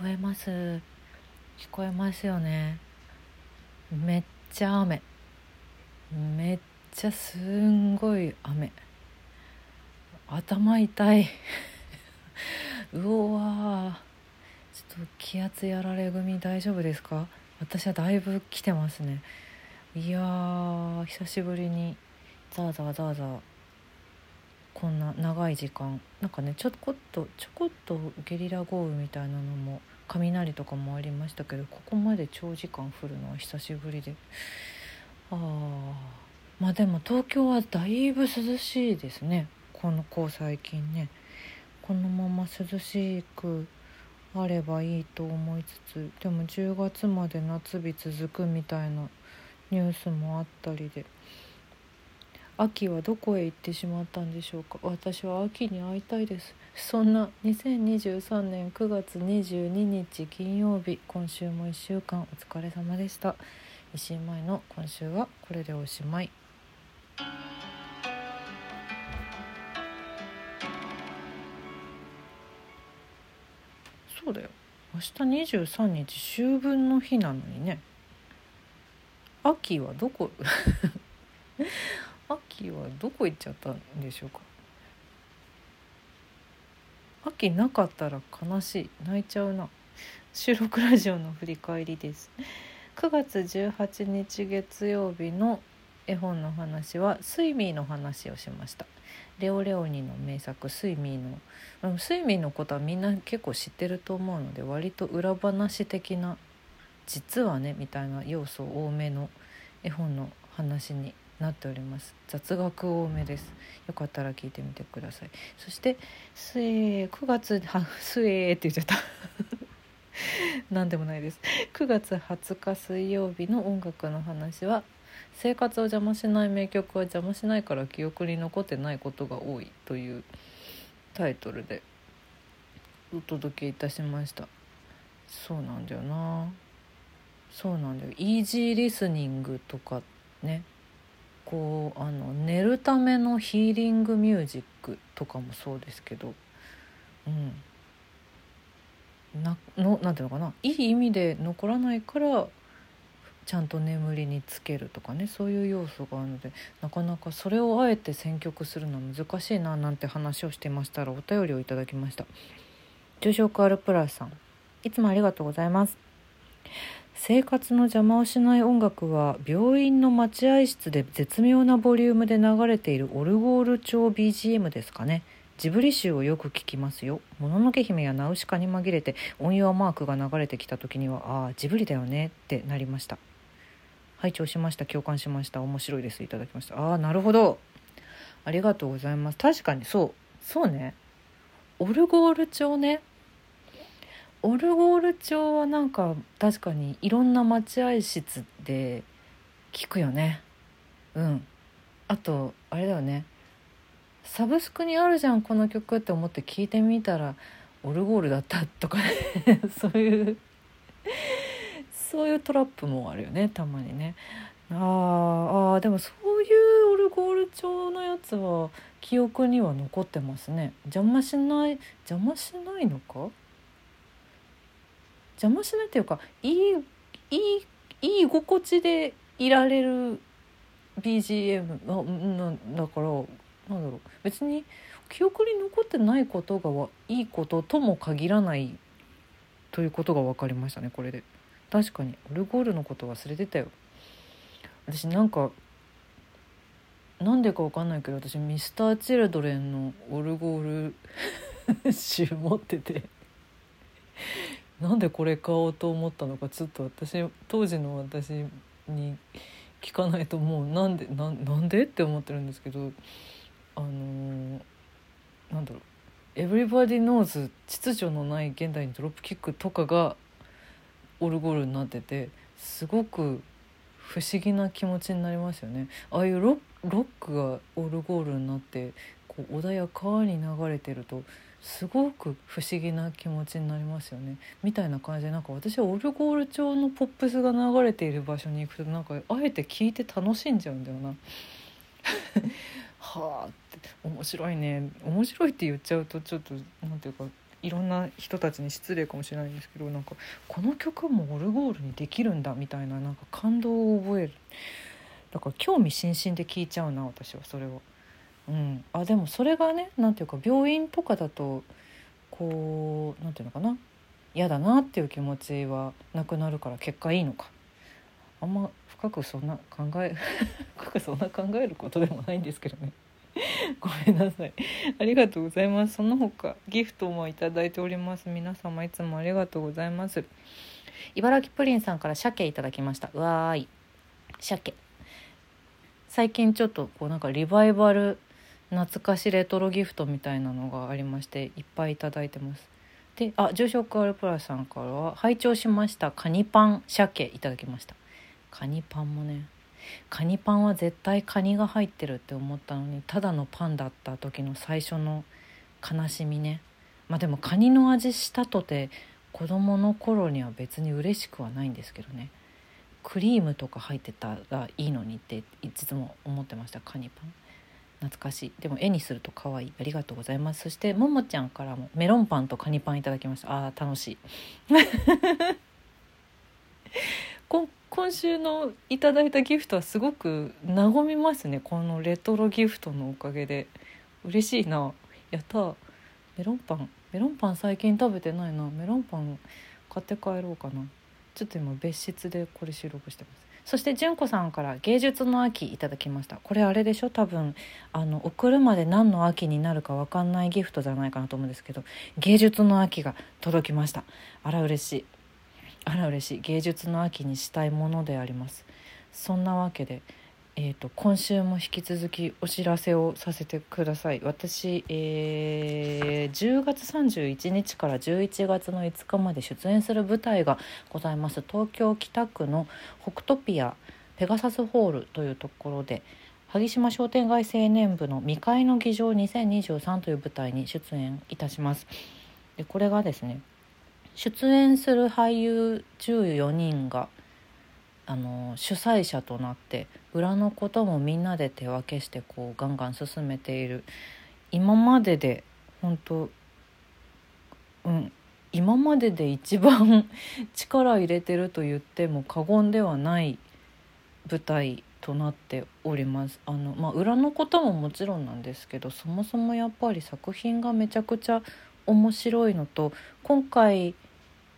こえます。聞こえますよね。めっちゃ雨。めっちゃすんごい雨。頭痛い。うわちょっと気圧やられ組大丈夫ですか？私はだいぶ来てますね。いやー久しぶりに。ザーザーザーザー。こんな長い時間。なんかねちょこっとちょこっとゲリラ豪雨みたいなのも雷とかもありましたけどここまで長時間降るのは久しぶりで。あまあでも東京はだいぶ涼しいですね。このこう最近ね。このまま涼しくあればいいと思いつつでも10月まで夏日続くみたいなニュースもあったりで。秋はどこへ行ってしまったんでしょうか？私は秋に会いたいです。そんな2023年9月22日金曜日今週も1週間お疲れ様でした。石井前の今週はこれでおしまい。そうだよ。明日23日秋分の日なのにね。秋はどこ？秋はどこ行っちゃったんでしょうか？秋なかったら悲しい。泣いちゃうな。収録ラジオの振り返りです。9月18日月曜日の絵本の話はスイミーの話をしました。レオレオニの名作スイミーのスイミーのことはみんな結構知ってると思うので割と裏話的な実はねみたいな要素多めの絵本の話になっております。雑学多めです。よかったら聞いてみてください。そしてすえ9月はすえって言っちゃった。何でもないです。9月20日水曜日の音楽の話は生活を邪魔しない名曲は邪魔しないから記憶に残ってないことが多いというタイトルでお届けいたしました。そうなんだよな。そうなんだよ。イージーリスニングとかね。こうあの寝るためのヒーリングミュージックとかもそうですけどうん。なのなんていうのかな。いい意味で残らないからちゃんと眠りにつけるとかね。そういう要素があるのでなかなかそれをあえて選曲するのは難しいななんて話をしてましたらお便りをいただきました。重症化アルプラスさんいつもありがとうございます。生活の邪魔をしない音楽は病院の待合室で絶妙なボリュームで流れているオルゴール調 BGM ですかね。ジブリ集をよく聞きますよ「もののけ姫」や「ナウシカ」に紛れて音量マークが流れてきた時にはああジブリだよねってなりました。拝聴しました。共感しました。面白いです。いただきました。ああなるほど。ありがとうございます。確かにそう。そうね。オルゴール調ね。オルゴール調はなんか確かにいろんな待合室で聞くよね。うん。あとあれだよね。サブスクにあるじゃんこの曲って思って聞いてみたらオルゴールだったとかね。そういうそういうトラップもあるよねたまにね。ああでもそういうオルゴール調のやつは記憶には残ってますね。邪魔しない邪魔しないのか？邪魔しないっていうかいいいいいい心地でいられる BGM あなだからなんだろう別に記憶に残ってないことがいいこととも限らないということが分かりましたねこれで。確かにオルゴールのこと忘れてたよ。私なんかなんでか分かんないけど私ミスターチルドレンのオルゴール集持っててなんでこれ買おうと思ったのかちょっと私当時の私に聞かないともうなんで ななんでって思ってるんですけどあのー、なんだろう「Everybody Knows 秩序のない現代にドロップキック」とかがオルゴールになっててすごく不思議な気持ちになりますよね。ああいうロックがオルゴールになってこう穏やかに流れてるとすごく不思議な気持ちになりますよねみたいな感じでなんか私はオルゴール調のポップスが流れている場所に行くとなんかあえて聞いて楽しんじゃうんだよな。はあって面白いね面白いって言っちゃうとちょっと何ていうかいろんな人たちに失礼かもしれないんですけどなんかこの曲もオルゴールにできるんだみたいななんか感動を覚えるだから興味津々で聴いちゃうな私はそれは。うん、あでもそれがね何ていうか病院とかだとこう何ていうのかな。嫌だなっていう気持ちはなくなるから結果いいのか。あんま深くそんな考え 深くそんな考えることでもないんですけどね。ごめんなさい。ありがとうございます。その他ギフトもいいております。皆様いつもありがとうございます。茨城プリンさんから鮭いただきました。うわーい。鮭。最近ちょっとこうなんかリバイバル懐かしレトロギフトみたいなのがありましていっぱいいただいてます。であ住職アルプラスさんからは拝聴しましたカニパン鮭いただきました。カニパンもねカニパンは絶対カニが入ってるって思ったのにただのパンだった時の最初の悲しみね。まあでもカニの味したとて子供の頃には別に嬉しくはないんですけどね。クリームとか入ってたらいいのにっていつも思ってましたカニパン。懐かしい。でも絵にすると可愛い。ありがとうございます。そしてももちゃんからもメロンパンとカニパンいただきました。あー楽しい。今週のいただいたギフトはすごく和みますね。このレトロギフトのおかげで。嬉しいな。やったメロンパン。メロンパン最近食べてないな。メロンパン買って帰ろうかな。ちょっと今別室でこれ収録してます。そして純子さんから芸術の秋いただきました。これあれでしょ？多分あの送るまで何の秋になるか分かんないギフトじゃないかなと思うんですけど芸術の秋が届きました。あら嬉しい。あら嬉しい。芸術の秋にしたいものであります。そんなわけで、えーと、今週も引き続きお知らせをさせてください私、えー、10月31日から11月の5日まで出演する舞台がございます東京北区の北トピアペガサスホールというところで萩島商店街青年部の「未開の議場2023」という舞台に出演いたします。でこれがですね出演する俳優14人があの主催者となって裏のこともみんなで手分けしてこうガンガン進めている。今までで本当うん今までで一番 力入れてると言っても過言ではない舞台となっております。あの、まあ、裏のことももちろんなんですけどそもそもやっぱり作品がめちゃくちゃ面白いのと今回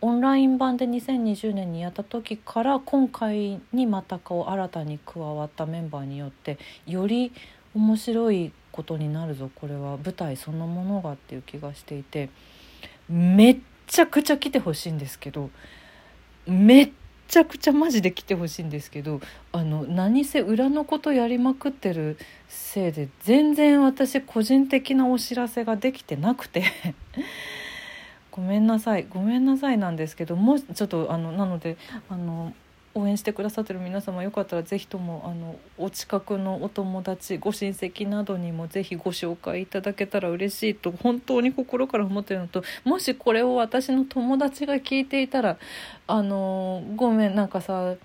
オンライン版で2020年にやった時から今回にまたこう新たに加わったメンバーによってより面白いことになるぞ。これは舞台そのものがっていう気がしていてめっちゃくちゃ来てほしいんですけどめっちゃくちゃマジで来てほしいんですけどあの何せ裏のことやりまくってるせいで全然私個人的なお知らせができてなくて。ごめんなさい。ごめんなさいなんですけどもちょっとあのなのであの応援してくださってる皆様よかったら是非ともあのお近くのお友達ご親戚などにも是非ご紹介いただけたら嬉しいと本当に心から思ってるのともしこれを私の友達が聞いていたらあのごめんなんかさ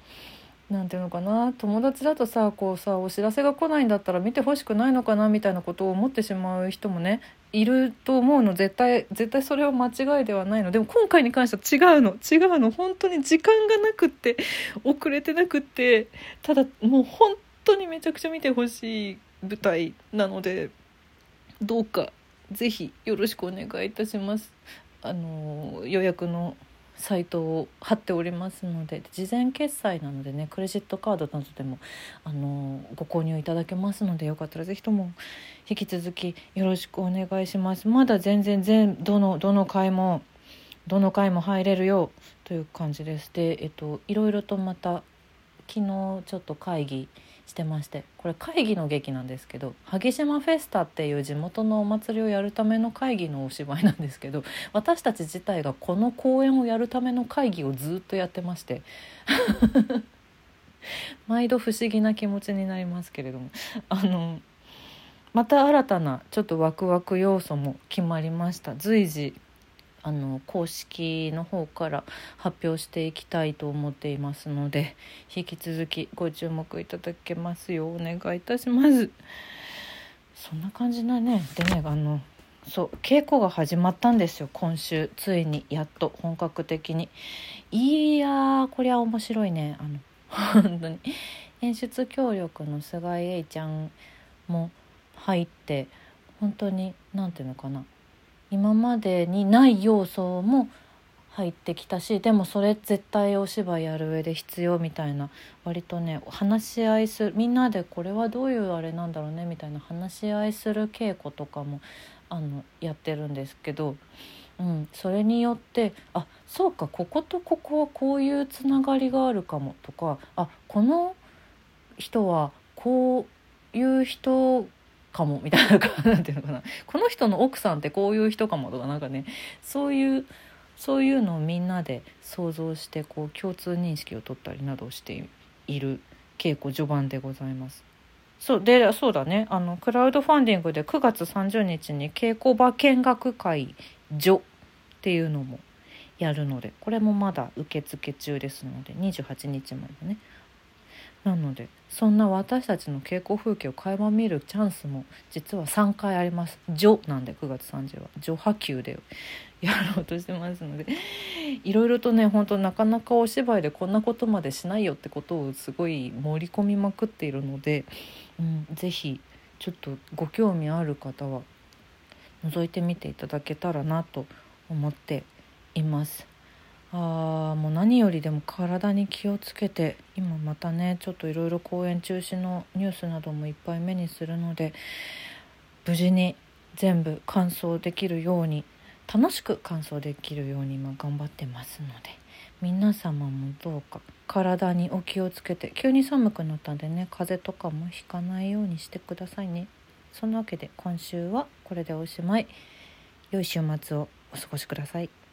なんていうのかな友達だとさこうさお知らせが来ないんだったら見てほしくないのかなみたいなことを思ってしまう人もねいると思うの。絶対絶対それは間違いではないのでも今回に関しては違うの。違うの。本当に時間がなくって遅れてなくってただもう本当にめちゃくちゃ見てほしい舞台なのでどうかぜひよろしくお願いいたします。あの予約のサイトを貼っておりますので事前決済なのでねクレジットカードなどでもあのご購入いただけますのでよかったら是非とも引き続きよろしくお願いします。まだ全然全どのどの回もどの回も入れるよという感じです。でえっといろいろとまた昨日ちょっと会議してましてこれ会議の劇なんですけど萩島フェスタっていう地元のお祭りをやるための会議のお芝居なんですけど 私たち自体がこの公演をやるための会議をずっとやってまして 毎度不思議な気持ちになりますけれども あのまた新たなちょっとワクワク要素も決まりました。随時あの公式の方から発表していきたいと思っていますので引き続きご注目いただけますようお願いいたします。そんな感じだねでねあのそう稽古が始まったんですよ。今週ついにやっと本格的に。いやこりゃ面白いね。あの 本当に。演出協力の菅井栄ちゃんも入って本当に何ていうのかな。今までにない要素も入ってきたしでもそれ絶対お芝居やる上で必要みたいな割とね話し合いするみんなでこれはどういうあれなんだろうねみたいな話し合いする稽古とかもあのやってるんですけど、うん、それによってあそうかこことここはこういうつながりがあるかもとかあこの人はこういう人かもみたいな何ていうのかなこの人の奥さんってこういう人かもとかなんかねそういうそういうのをみんなで想像してこう共通認識を取ったりなどしている稽古序盤でございます。そうでそうだね。あのクラウドファンディングで9月30日に稽古場見学会所っていうのもやるのでこれもまだ受付中ですので28日までね。なのでそんな私たちの稽古風景を垣間見るチャンスも実は3回あります「序」なんで9月30は「序波及」で。やろうとしてますので。いろいろとね本当なかなかお芝居でこんなことまでしないよってことをすごい盛り込みまくっているので、うん、是非ちょっとご興味ある方は覗いてみていただけたらなと思っています。あもう何よりでも体に気をつけて今またねちょっといろいろ公演中止のニュースなどもいっぱい目にするので無事に全部完走できるように楽しく完走できるように今頑張ってますので皆様もどうか体にお気をつけて急に寒くなったんでね風邪とかもひかないようにしてくださいね。そんなわけで今週はこれでおしまい。良い週末をお過ごしください。